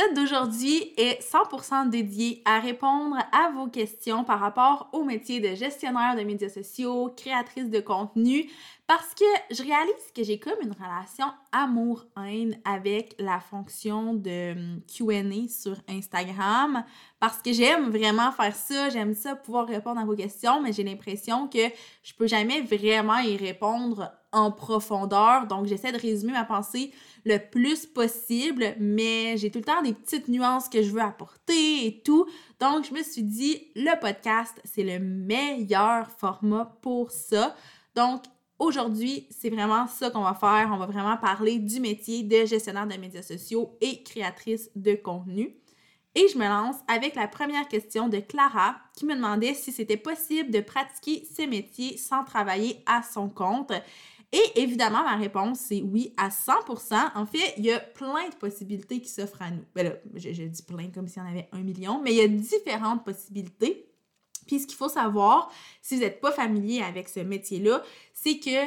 L'épisode d'aujourd'hui est 100% dédié à répondre à vos questions par rapport au métier de gestionnaire de médias sociaux, créatrice de contenu, parce que je réalise que j'ai comme une relation amour-haine avec la fonction de hum, QA sur Instagram, parce que j'aime vraiment faire ça, j'aime ça pouvoir répondre à vos questions, mais j'ai l'impression que je peux jamais vraiment y répondre en profondeur. Donc, j'essaie de résumer ma pensée le plus possible, mais j'ai tout le temps des petites nuances que je veux apporter et tout. Donc, je me suis dit, le podcast, c'est le meilleur format pour ça. Donc, aujourd'hui, c'est vraiment ça qu'on va faire. On va vraiment parler du métier de gestionnaire de médias sociaux et créatrice de contenu. Et je me lance avec la première question de Clara qui me demandait si c'était possible de pratiquer ce métier sans travailler à son compte. Et évidemment, ma réponse, c'est oui à 100%. En fait, il y a plein de possibilités qui s'offrent à nous. Ben là, je, je dis plein comme s'il y en avait un million, mais il y a différentes possibilités. Puis ce qu'il faut savoir, si vous n'êtes pas familier avec ce métier-là, c'est que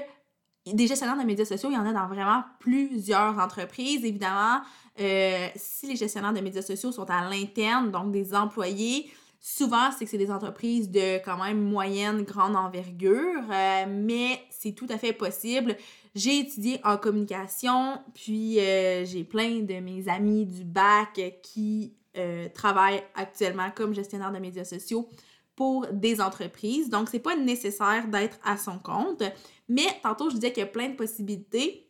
des gestionnaires de médias sociaux, il y en a dans vraiment plusieurs entreprises. Évidemment, euh, si les gestionnaires de médias sociaux sont à l'interne, donc des employés, Souvent, c'est que c'est des entreprises de quand même moyenne, grande envergure, euh, mais c'est tout à fait possible. J'ai étudié en communication, puis euh, j'ai plein de mes amis du bac qui travaillent actuellement comme gestionnaire de médias sociaux pour des entreprises. Donc, c'est pas nécessaire d'être à son compte. Mais tantôt, je disais qu'il y a plein de possibilités.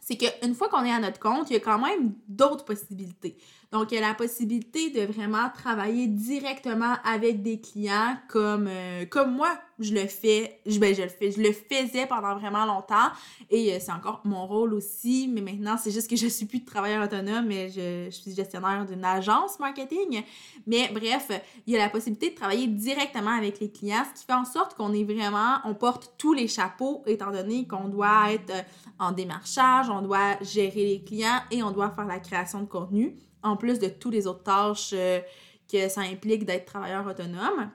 C'est qu'une fois qu'on est à notre compte, il y a quand même d'autres possibilités. Donc, il y a la possibilité de vraiment travailler directement avec des clients comme, euh, comme moi, je le fais, je, ben, je le fais, je le faisais pendant vraiment longtemps et euh, c'est encore mon rôle aussi, mais maintenant, c'est juste que je suis plus de travailleur autonome, mais je, je suis gestionnaire d'une agence marketing. Mais bref, il y a la possibilité de travailler directement avec les clients, ce qui fait en sorte qu'on est vraiment, on porte tous les chapeaux, étant donné qu'on doit être en démarchage, on doit gérer les clients et on doit faire la création de contenu en plus de toutes les autres tâches euh, que ça implique d'être travailleur autonome.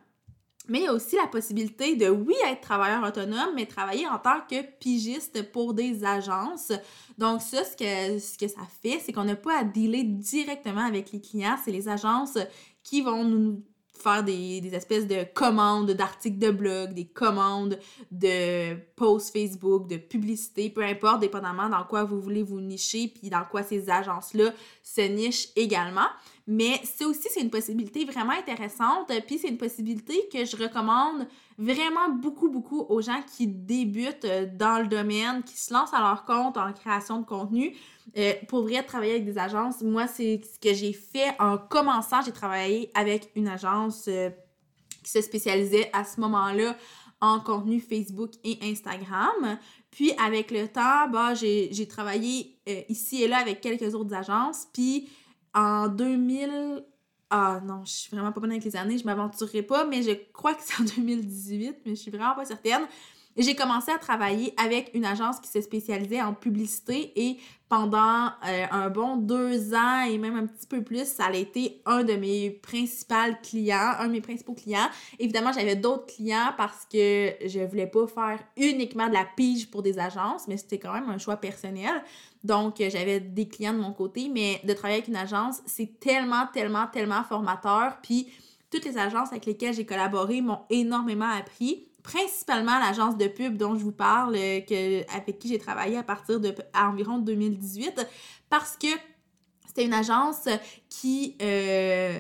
Mais il y a aussi la possibilité de, oui, être travailleur autonome, mais travailler en tant que pigiste pour des agences. Donc ça, ce que, ce que ça fait, c'est qu'on n'a pas à dealer directement avec les clients. C'est les agences qui vont nous faire des, espèces de commandes d'articles de blog, des commandes de posts Facebook, de publicité, peu importe, dépendamment dans quoi vous voulez vous nicher, puis dans quoi ces agences-là se nichent également. Mais c'est aussi, c'est une possibilité vraiment intéressante, puis c'est une possibilité que je recommande vraiment beaucoup, beaucoup aux gens qui débutent dans le domaine, qui se lancent à leur compte en création de contenu. Euh, pour vrai, travailler avec des agences, moi, c'est ce que j'ai fait en commençant. J'ai travaillé avec une agence euh, qui se spécialisait à ce moment-là en contenu Facebook et Instagram. Puis avec le temps, bah, j'ai travaillé euh, ici et là avec quelques autres agences. Puis en 2000... Ah non, je suis vraiment pas bonne avec les années, je m'aventurerai pas, mais je crois que c'est en 2018, mais je suis vraiment pas certaine. J'ai commencé à travailler avec une agence qui se spécialisait en publicité et pendant euh, un bon deux ans et même un petit peu plus, ça a été un de mes principaux clients, un de mes principaux clients. Évidemment, j'avais d'autres clients parce que je voulais pas faire uniquement de la pige pour des agences, mais c'était quand même un choix personnel. Donc, j'avais des clients de mon côté, mais de travailler avec une agence, c'est tellement, tellement, tellement formateur. Puis, toutes les agences avec lesquelles j'ai collaboré m'ont énormément appris principalement l'agence de pub dont je vous parle, euh, avec qui j'ai travaillé à partir de environ 2018, parce que c'était une agence qui, euh,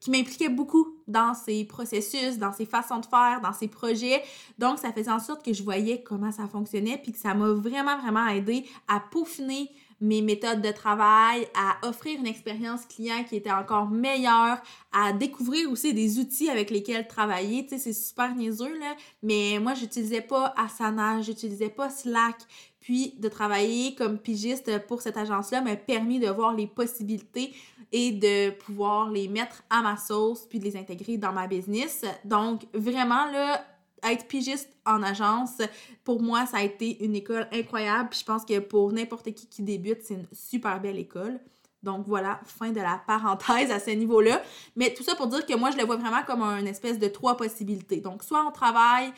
qui m'impliquait beaucoup dans ses processus, dans ses façons de faire, dans ses projets. Donc, ça faisait en sorte que je voyais comment ça fonctionnait, puis que ça m'a vraiment, vraiment aidé à peaufiner mes méthodes de travail, à offrir une expérience client qui était encore meilleure, à découvrir aussi des outils avec lesquels travailler. Tu sais, c'est super niaiseux, là, mais moi, j'utilisais pas Asana, j'utilisais pas Slack. Puis de travailler comme pigiste pour cette agence-là m'a permis de voir les possibilités et de pouvoir les mettre à ma sauce puis de les intégrer dans ma business. Donc vraiment là, être pigiste en agence, pour moi, ça a été une école incroyable. Puis je pense que pour n'importe qui qui débute, c'est une super belle école. Donc voilà, fin de la parenthèse à ce niveau-là. Mais tout ça pour dire que moi, je le vois vraiment comme une espèce de trois possibilités. Donc soit on travaille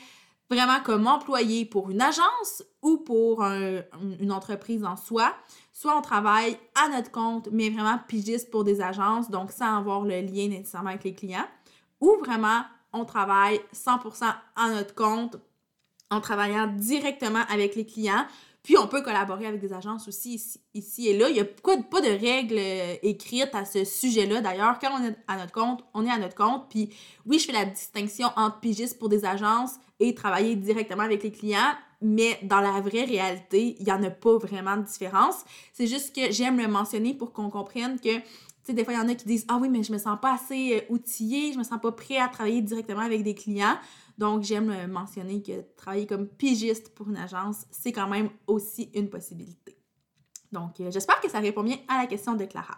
vraiment comme employé pour une agence ou pour une entreprise en soi, soit on travaille à notre compte, mais vraiment pigiste pour des agences, donc sans avoir le lien nécessairement avec les clients, ou vraiment on travaille 100% à notre compte en travaillant directement avec les clients. Puis on peut collaborer avec des agences aussi ici, et là. Il n'y a pas, de règles euh, écrites à ce sujet-là. D'ailleurs, quand on est à notre compte, on est à notre compte. Puis oui, je fais la distinction entre pigiste pour des agences et travailler directement avec les clients. Mais dans la vraie réalité, il n'y en a pas vraiment de différence. C'est juste que j'aime le mentionner pour qu'on comprenne que tu sais, des fois, il y en a qui disent Ah oui, mais je me sens pas assez euh, outillé, je me sens pas prêt à travailler directement avec des clients. Donc, j'aime mentionner que travailler comme pigiste pour une agence, c'est quand même aussi une possibilité. Donc, euh, j'espère que ça répond bien à la question de Clara.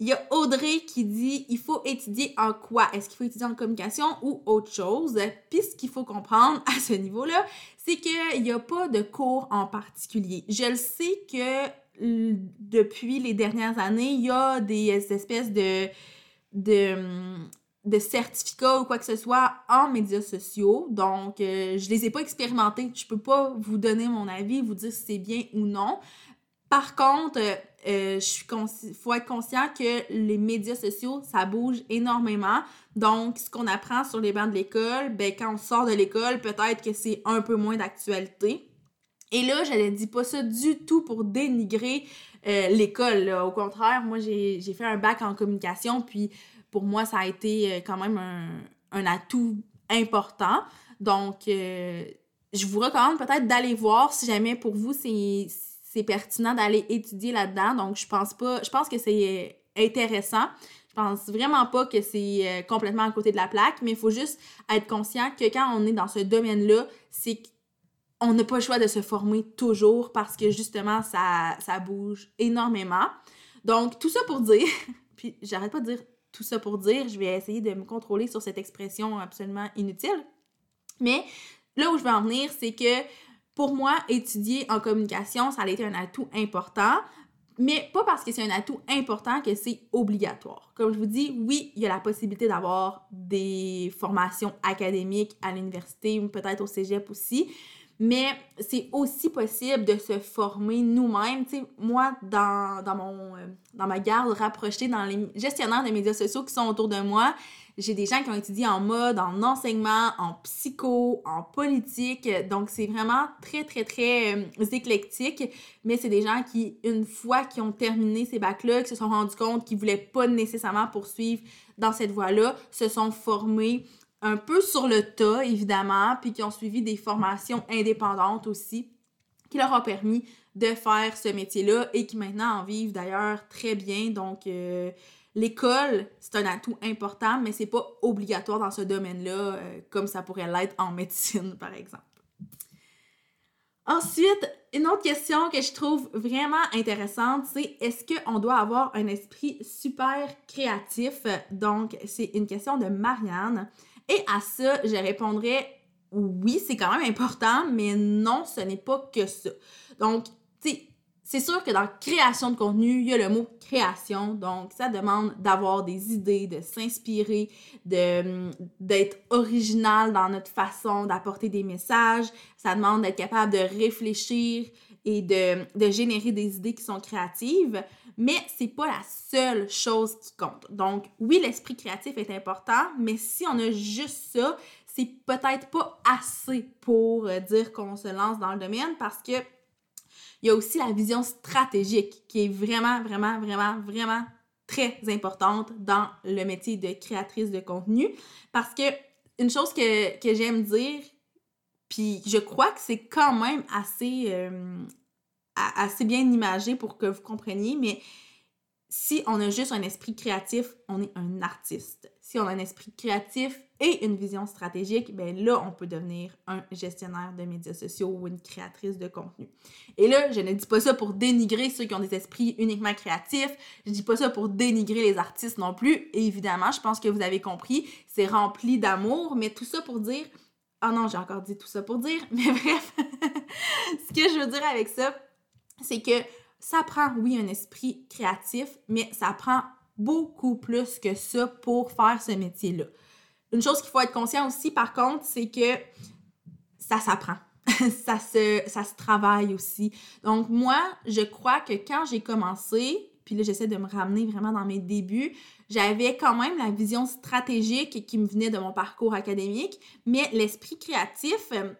Il y a Audrey qui dit il faut étudier en quoi? Est-ce qu'il faut étudier en communication ou autre chose? Puis ce qu'il faut comprendre à ce niveau-là, c'est qu'il n'y a pas de cours en particulier. Je le sais que depuis les dernières années, il y a des espèces de, de, certificats ou quoi que ce soit en médias sociaux. Donc, euh, je les ai pas expérimentés. Je peux pas vous donner mon avis, vous dire si c'est bien ou non. Par contre, euh, il faut être conscient que les médias sociaux, ça bouge énormément. Donc, ce qu'on apprend sur les bancs de l'école, ben, quand on sort de l'école, peut-être que c'est un peu moins d'actualité. Et là, je ne dis pas ça du tout pour dénigrer euh, l'école. Au contraire, moi, j'ai fait un bac en communication, puis pour moi, ça a été euh, quand même un, atout important. Donc, euh, je vous recommande peut-être d'aller voir si jamais pour vous, c'est pertinent d'aller étudier là-dedans. Donc, je pense pas, je pense que c'est intéressant. Je pense vraiment pas que c'est complètement à côté de la plaque, mais il faut juste être conscient que quand on est dans ce domaine-là, c'est on n'a pas le choix de se former toujours parce que justement, ça, ça bouge énormément. Donc, tout ça pour dire, puis j'arrête pas de dire tout ça pour dire, je vais essayer de me contrôler sur cette expression absolument inutile. Mais là où je veux en venir, c'est que pour moi, étudier en communication, ça a été un atout important, mais pas parce que c'est un atout important que c'est obligatoire. Comme je vous dis, oui, il y a la possibilité d'avoir des formations académiques à l'université ou peut-être au cégep aussi, mais c'est aussi possible de se former nous-mêmes. Tu sais, moi, dans, mon, euh, dans ma garde rapprochée, dans les gestionnaires des médias sociaux qui sont autour de moi, j'ai des gens qui ont étudié en mode, en enseignement, en psycho, en politique. Donc, c'est vraiment très, très, très euh, éclectique. Mais c'est des gens qui, une fois qu'ils ont terminé ces bacs-là, qui se sont rendus compte qu'ils ne voulaient pas nécessairement poursuivre dans cette voie-là, se sont formés un peu sur le tas, évidemment, puis qui ont suivi des formations indépendantes aussi, qui leur ont permis de faire ce métier-là et qui maintenant en vivent d'ailleurs très bien. Donc, euh, l'école, c'est un atout important, mais c'est pas obligatoire dans ce domaine-là, euh, comme ça pourrait l'être en médecine, par exemple. Ensuite, une autre question que je trouve vraiment intéressante, c'est est-ce qu'on doit avoir un esprit super créatif? Donc, c'est une question de Marianne. Et à ça, je répondrais oui, c'est quand même important, mais non, ce n'est pas que ça. Donc, tu sais, c'est sûr que dans création de contenu, il y a le mot création. Donc, ça demande d'avoir des idées, de s'inspirer, d'être original dans notre façon d'apporter des messages. Ça demande d'être capable de réfléchir et de, de générer des idées qui sont créatives mais c'est pas la seule chose qui compte. Donc, oui, l'esprit créatif est important, mais si on a juste ça, c'est peut-être pas assez pour euh, dire qu'on se lance dans le domaine parce que il y a aussi la vision stratégique qui est vraiment, vraiment, vraiment, vraiment très importante dans le métier de créatrice de contenu parce que une chose que, j'aime dire, puis je crois que c'est quand même assez, euh, assez bien imagé pour que vous compreniez, mais si on a juste un esprit créatif, on est un artiste. Si on a un esprit créatif et une vision stratégique, ben là, on peut devenir un gestionnaire de médias sociaux ou une créatrice de contenu. Et là, je ne dis pas ça pour dénigrer ceux qui ont des esprits uniquement créatifs. Je dis pas ça pour dénigrer les artistes non plus. Et évidemment, je pense que vous avez compris, c'est rempli d'amour, mais tout ça pour dire ah non, j'ai encore dit tout ça pour dire, mais bref, ce que je veux dire avec ça, c'est que ça prend, oui, un esprit créatif, mais ça prend beaucoup plus que ça pour faire ce métier-là. Une chose qu'il faut être conscient aussi, par contre, c'est que ça s'apprend. ça, se, ça se travaille aussi. Donc, moi, je crois que quand j'ai commencé, puis là, j'essaie de me ramener vraiment dans mes débuts. J'avais quand même la vision stratégique qui me venait de mon parcours académique, mais l'esprit créatif, euh,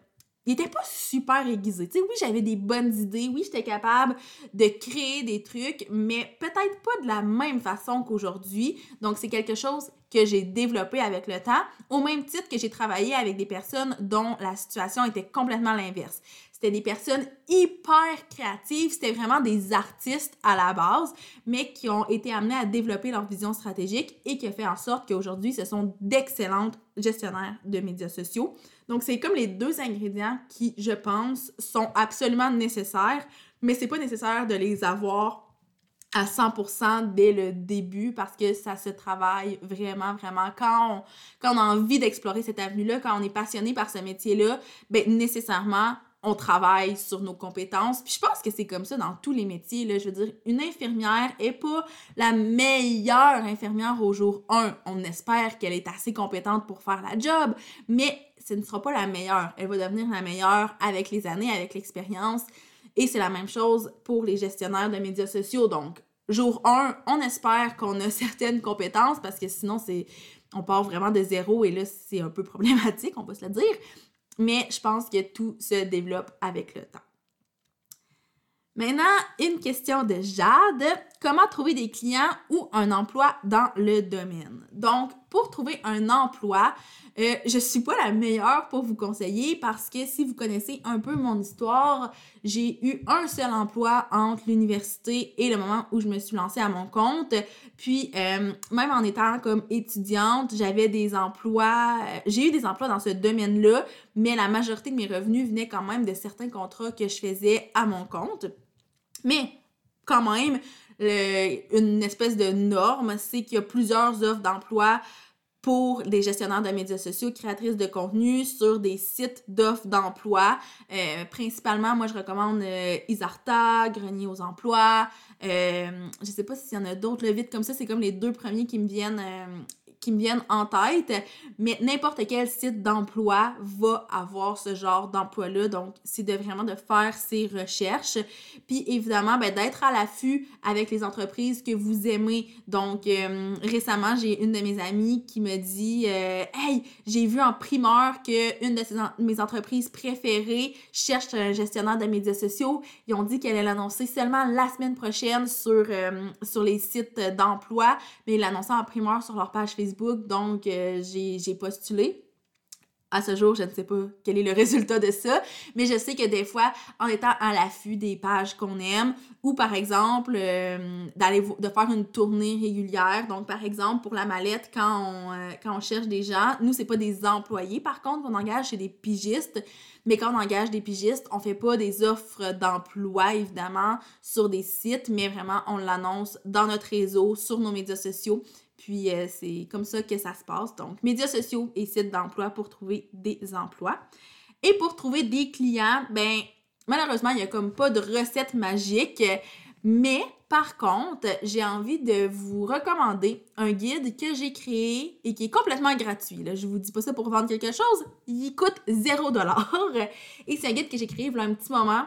il était pas super aiguisé. Tu sais, oui, j'avais des bonnes idées, oui, j'étais capable de créer des trucs, mais peut-être pas de la même façon qu'aujourd'hui. Donc, c'est quelque chose que j'ai développé avec le temps, au même titre que j'ai travaillé avec des personnes dont la situation était complètement l'inverse. C'était des personnes hyper créatives, c'était vraiment des artistes à la base, mais qui ont été amenés à développer leur vision stratégique et qui a fait en sorte qu'aujourd'hui, ce sont d'excellentes gestionnaires de médias sociaux. Donc, c'est comme les deux ingrédients qui, je pense, sont absolument nécessaires, mais c'est pas nécessaire de les avoir à 100% dès le début parce que ça se travaille vraiment, vraiment. Quand on, quand on a envie d'explorer cette avenue-là, quand on est passionné par ce métier-là, ben nécessairement, on travaille sur nos compétences. Puis je pense que c'est comme ça dans tous les métiers. Là. Je veux dire, une infirmière est pas la meilleure infirmière au jour 1. On espère qu'elle est assez compétente pour faire la job, mais ce ne sera pas la meilleure. Elle va devenir la meilleure avec les années, avec l'expérience. Et c'est la même chose pour les gestionnaires de médias sociaux. Donc, jour 1, on espère qu'on a certaines compétences parce que sinon, c'est on part vraiment de zéro et là, c'est un peu problématique, on va se le dire mais je pense que tout se développe avec le temps. Maintenant, une question de Jade. Comment trouver des clients ou un emploi dans le domaine? Donc, pour trouver un emploi, euh, je suis pas la meilleure pour vous conseiller parce que si vous connaissez un peu mon histoire, j'ai eu un seul emploi entre l'université et le moment où je me suis lancée à mon compte. Puis, euh, même en étant comme étudiante, j'avais des emplois, euh, j'ai eu des emplois dans ce domaine-là, mais la majorité de mes revenus venaient quand même de certains contrats que je faisais à mon compte. Mais quand même, une espèce de norme, c'est qu'il y a plusieurs offres d'emploi pour des gestionnaires de médias sociaux, créatrices de contenu sur des sites d'offres d'emploi. Euh, principalement, moi, je recommande euh, Isarta, Grenier aux emplois. Euh, je sais pas s'il y en a d'autres, le vite comme ça, c'est comme les deux premiers qui me viennent euh, qui me viennent en tête, mais n'importe quel site d'emploi va avoir ce genre d'emploi-là. Donc, c'est vraiment de faire ses recherches. Puis, évidemment, ben, d'être à l'affût avec les entreprises que vous aimez. Donc, euh, récemment, j'ai une de mes amies qui me dit euh, Hey, j'ai vu en primeur qu'une de mes entreprises préférées cherche un gestionnaire de médias sociaux. Ils ont dit qu'elle allait l'annoncer seulement la semaine prochaine sur, euh, sur les sites d'emploi, mais ils l'annonçaient en primeur sur leur page Facebook donc euh, j'ai postulé. À ce jour, je ne sais pas quel est le résultat de ça, mais je sais que des fois, en étant à l'affût des pages qu'on aime, ou par exemple, euh, d'aller de faire une tournée régulière. Donc, par exemple, pour la mallette, quand on, euh, quand on cherche des gens, nous, c'est pas des employés, par contre, on engage chez des pigistes. Mais quand on engage des pigistes, on fait pas des offres d'emploi, évidemment, sur des sites, mais vraiment, on l'annonce dans notre réseau, sur nos médias sociaux. Puis euh, c'est comme ça que ça se passe. Donc, médias sociaux et sites d'emploi pour trouver des emplois. Et pour trouver des clients, ben malheureusement, il n'y a comme pas de recette magique. Mais par contre, j'ai envie de vous recommander un guide que j'ai créé et qui est complètement gratuit. Là. Je vous dis pas ça pour vendre quelque chose. Il coûte 0$. Et c'est un guide que j'ai créé il un petit moment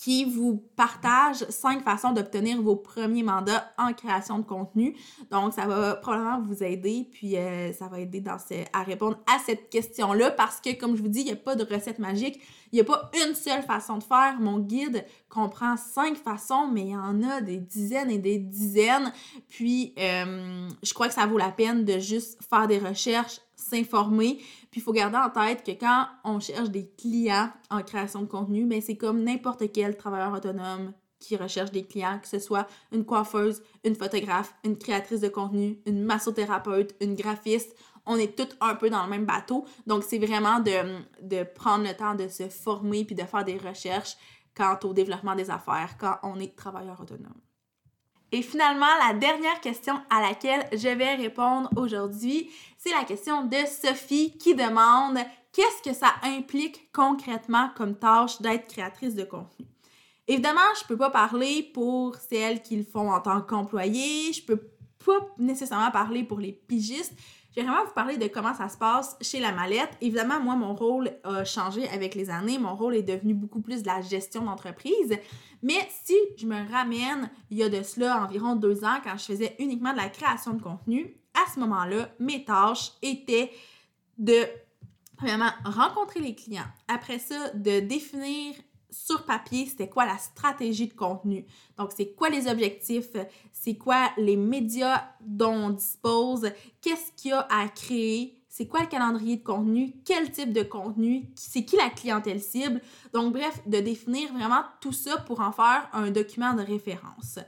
qui vous partage cinq façons d'obtenir vos premiers mandats en création de contenu. Donc, ça va probablement vous aider, puis euh, ça va aider à répondre à cette question-là parce que, comme je vous dis, il n'y a pas de recette magique. Il n'y a pas une seule façon de faire. Mon guide comprend cinq façons, mais il y en a des dizaines et des dizaines. Puis, euh, je crois que ça vaut la peine de juste faire des recherches s'informer. Puis il faut garder en tête que quand on cherche des clients en création de contenu, ben c'est comme n'importe quel travailleur autonome qui recherche des clients, que ce soit une coiffeuse, une photographe, une créatrice de contenu, une massothérapeute, une graphiste. On est tous un peu dans le même bateau. Donc, c'est vraiment de, de prendre le temps de se former puis de faire des recherches quant au développement des affaires quand on est travailleur autonome. Et finalement, la dernière question à laquelle je vais répondre aujourd'hui, c'est la question de Sophie qui demande qu'est-ce que ça implique concrètement comme tâche d'être créatrice de contenu? Évidemment, je peux pas parler pour celles qui le font en tant qu'employé, je peux pas nécessairement parler pour les pigistes. Je vais vraiment vous parler de comment ça se passe chez la mallette. Évidemment, moi, mon rôle a changé avec les années. Mon rôle est devenu beaucoup plus de la gestion d'entreprise. Mais si je me ramène il y a de cela environ deux ans, quand je faisais uniquement de la création de contenu, à ce moment-là, mes tâches étaient de, premièrement, rencontrer les clients. Après ça, de définir sur papier, c'était quoi la stratégie de contenu? Donc, c'est quoi les objectifs, c'est quoi les médias dont on dispose, qu'est-ce qu'il y a à créer, c'est quoi le calendrier de contenu, quel type de contenu, c'est qui la clientèle cible? Donc, bref, de définir vraiment tout ça pour en faire un document de référence.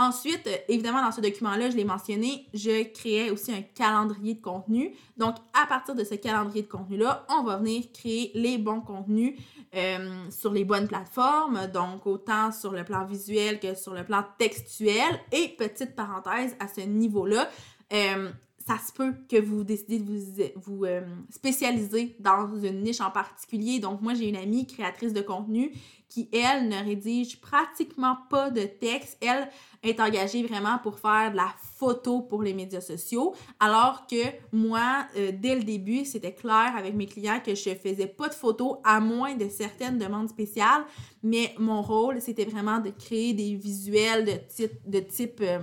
Ensuite, évidemment, dans ce document-là, je l'ai mentionné, je créais aussi un calendrier de contenu. Donc, à partir de ce calendrier de contenu-là, on va venir créer les bons contenus euh, sur les bonnes plateformes, donc autant sur le plan visuel que sur le plan textuel. Et petite parenthèse à ce niveau-là, euh, ça se peut que vous décidez de vous, euh, spécialiser dans une niche en particulier. Donc, moi, j'ai une amie créatrice de contenu qui, elle, ne rédige pratiquement pas de texte. Elle est engagée vraiment pour faire de la photo pour les médias sociaux, alors que moi, euh, dès le début, c'était clair avec mes clients que je faisais pas de photos à moins de certaines demandes spéciales, mais mon rôle, c'était vraiment de créer des visuels de type, de type euh,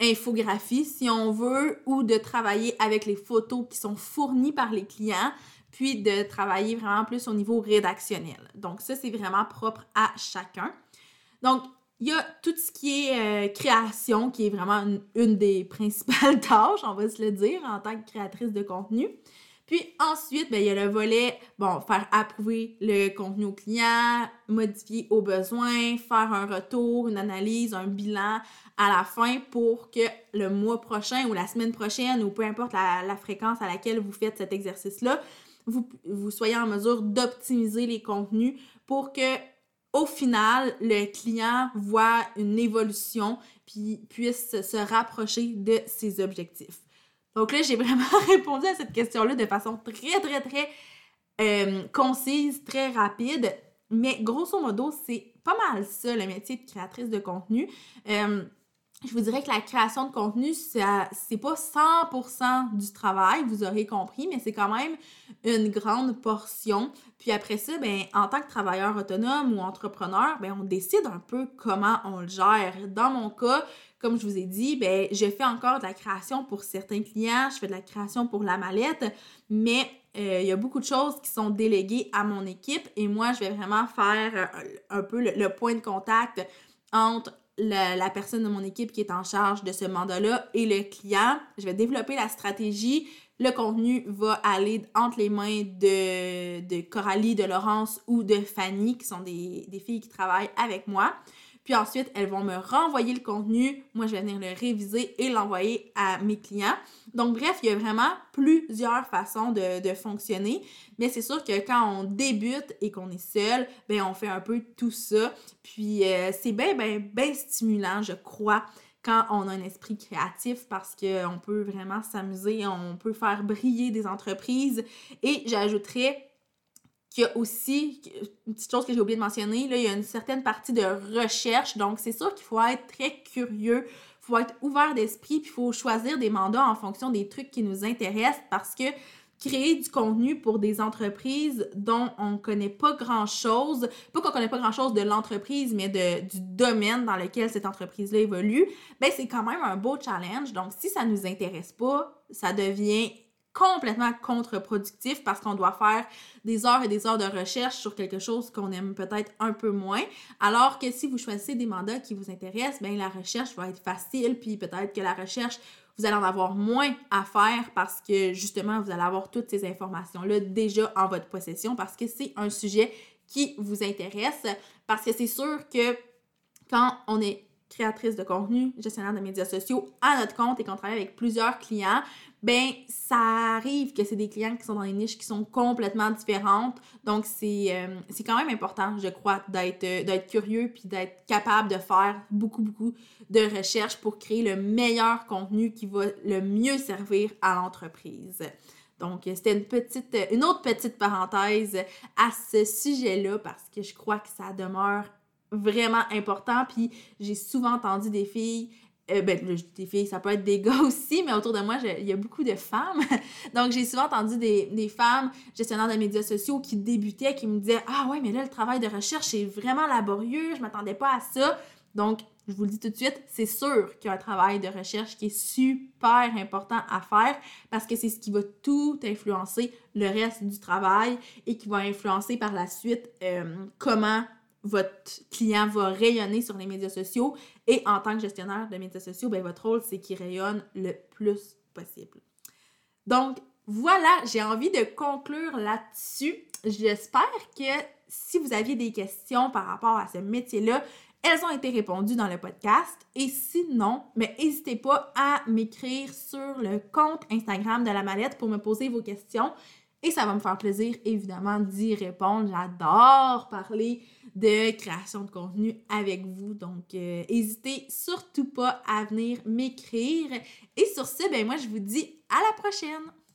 infographie, si on veut, ou de travailler avec les photos qui sont fournies par les clients, puis de travailler vraiment plus au niveau rédactionnel. Donc ça, c'est vraiment propre à chacun. Donc, il y a tout ce qui est euh, création, qui est vraiment une, des principales tâches, on va se le dire, en tant que créatrice de contenu. Puis ensuite, ben, il y a le volet, bon, faire approuver le contenu au client, modifier aux besoins, faire un retour, une analyse, un bilan à la fin pour que le mois prochain ou la semaine prochaine ou peu importe la, fréquence à laquelle vous faites cet exercice-là, vous, vous soyez en mesure d'optimiser les contenus pour que au final, le client voit une évolution puis puisse se rapprocher de ses objectifs. Donc là, j'ai vraiment répondu à cette question-là de façon très, très, très euh, concise, très rapide. Mais grosso modo, c'est pas mal ça, le métier de créatrice de contenu. Euh, je vous dirais que la création de contenu, c'est pas 100% du travail, vous aurez compris, mais c'est quand même une grande portion. Puis après ça, ben, en tant que travailleur autonome ou entrepreneur, ben, on décide un peu comment on le gère. Dans mon cas, comme je vous ai dit, ben, je fais encore de la création pour certains clients, je fais de la création pour la mallette, mais euh, il y a beaucoup de choses qui sont déléguées à mon équipe et moi, je vais vraiment faire euh, un, peu le point de contact entre la, personne de mon équipe qui est en charge de ce mandat-là et le client. Je vais développer la stratégie. Le contenu va aller entre les mains de, Coralie, de Laurence ou de Fanny, qui sont des filles qui travaillent avec moi. Puis ensuite, elles vont me renvoyer le contenu. Moi, je vais venir le réviser et l'envoyer à mes clients. Donc, bref, il y a vraiment plusieurs façons de, fonctionner. Mais c'est sûr que quand on débute et qu'on est seul, ben on fait un peu tout ça. Puis euh, c'est bien, bien, bien stimulant, je crois quand on a un esprit créatif parce qu'on peut vraiment s'amuser, on peut faire briller des entreprises. Et j'ajouterais il y a aussi, une petite chose que j'ai oublié de mentionner, là, il y a une certaine partie de recherche. Donc, c'est sûr qu'il faut être très curieux, il faut être ouvert d'esprit, puis il faut choisir des mandats en fonction des trucs qui nous intéressent parce que créer du contenu pour des entreprises dont on ne connaît pas grand-chose, pas qu'on connaît pas grand-chose de l'entreprise, mais de, du domaine dans lequel cette entreprise-là évolue, ben c'est quand même un beau challenge. Donc, si ça ne nous intéresse pas, ça devient complètement contre-productif parce qu'on doit faire des heures et des heures de recherche sur quelque chose qu'on aime peut-être un peu moins. Alors que si vous choisissez des mandats qui vous intéressent, bien la recherche va être facile, puis peut-être que la recherche vous allez en avoir moins à faire parce que justement, vous allez avoir toutes ces informations-là déjà en votre possession parce que c'est un sujet qui vous intéresse. Parce que c'est sûr que quand on est créatrice de contenu, gestionnaire de médias sociaux à notre compte et qu'on travaille avec plusieurs clients, ben ça arrive que c'est des clients qui sont dans des niches qui sont complètement différentes. Donc c'est euh, quand même important, je crois, d'être euh, d'être curieux puis d'être capable de faire beaucoup beaucoup de recherches pour créer le meilleur contenu qui va le mieux servir à l'entreprise. Donc, c'était une petite, une autre petite parenthèse à ce sujet-là parce que je crois que ça demeure vraiment important. Puis j'ai souvent entendu des filles, euh, ben, des filles, ça peut être des gars aussi, mais autour de moi, il y a beaucoup de femmes. Donc j'ai souvent entendu des, des, femmes gestionnaires de médias sociaux qui débutaient, qui me disaient Ah ouais, mais là, le travail de recherche est vraiment laborieux, je m'attendais pas à ça. Donc, je vous le dis tout de suite, c'est sûr qu'il y a un travail de recherche qui est super important à faire parce que c'est ce qui va tout influencer le reste du travail et qui va influencer par la suite euh, comment votre client va rayonner sur les médias sociaux et en tant que gestionnaire de médias sociaux, ben, votre rôle, c'est qu'il rayonne le plus possible. Donc, voilà, j'ai envie de conclure là-dessus. J'espère que si vous aviez des questions par rapport à ce métier-là, elles ont été répondues dans le podcast. Et sinon, mais n'hésitez pas à m'écrire sur le compte Instagram de la mallette pour me poser vos questions. Et ça va me faire plaisir, évidemment, d'y répondre. J'adore parler de création de contenu avec vous. Donc, n'hésitez euh, surtout pas à venir m'écrire. Et sur ce, ben moi, je vous dis à la prochaine!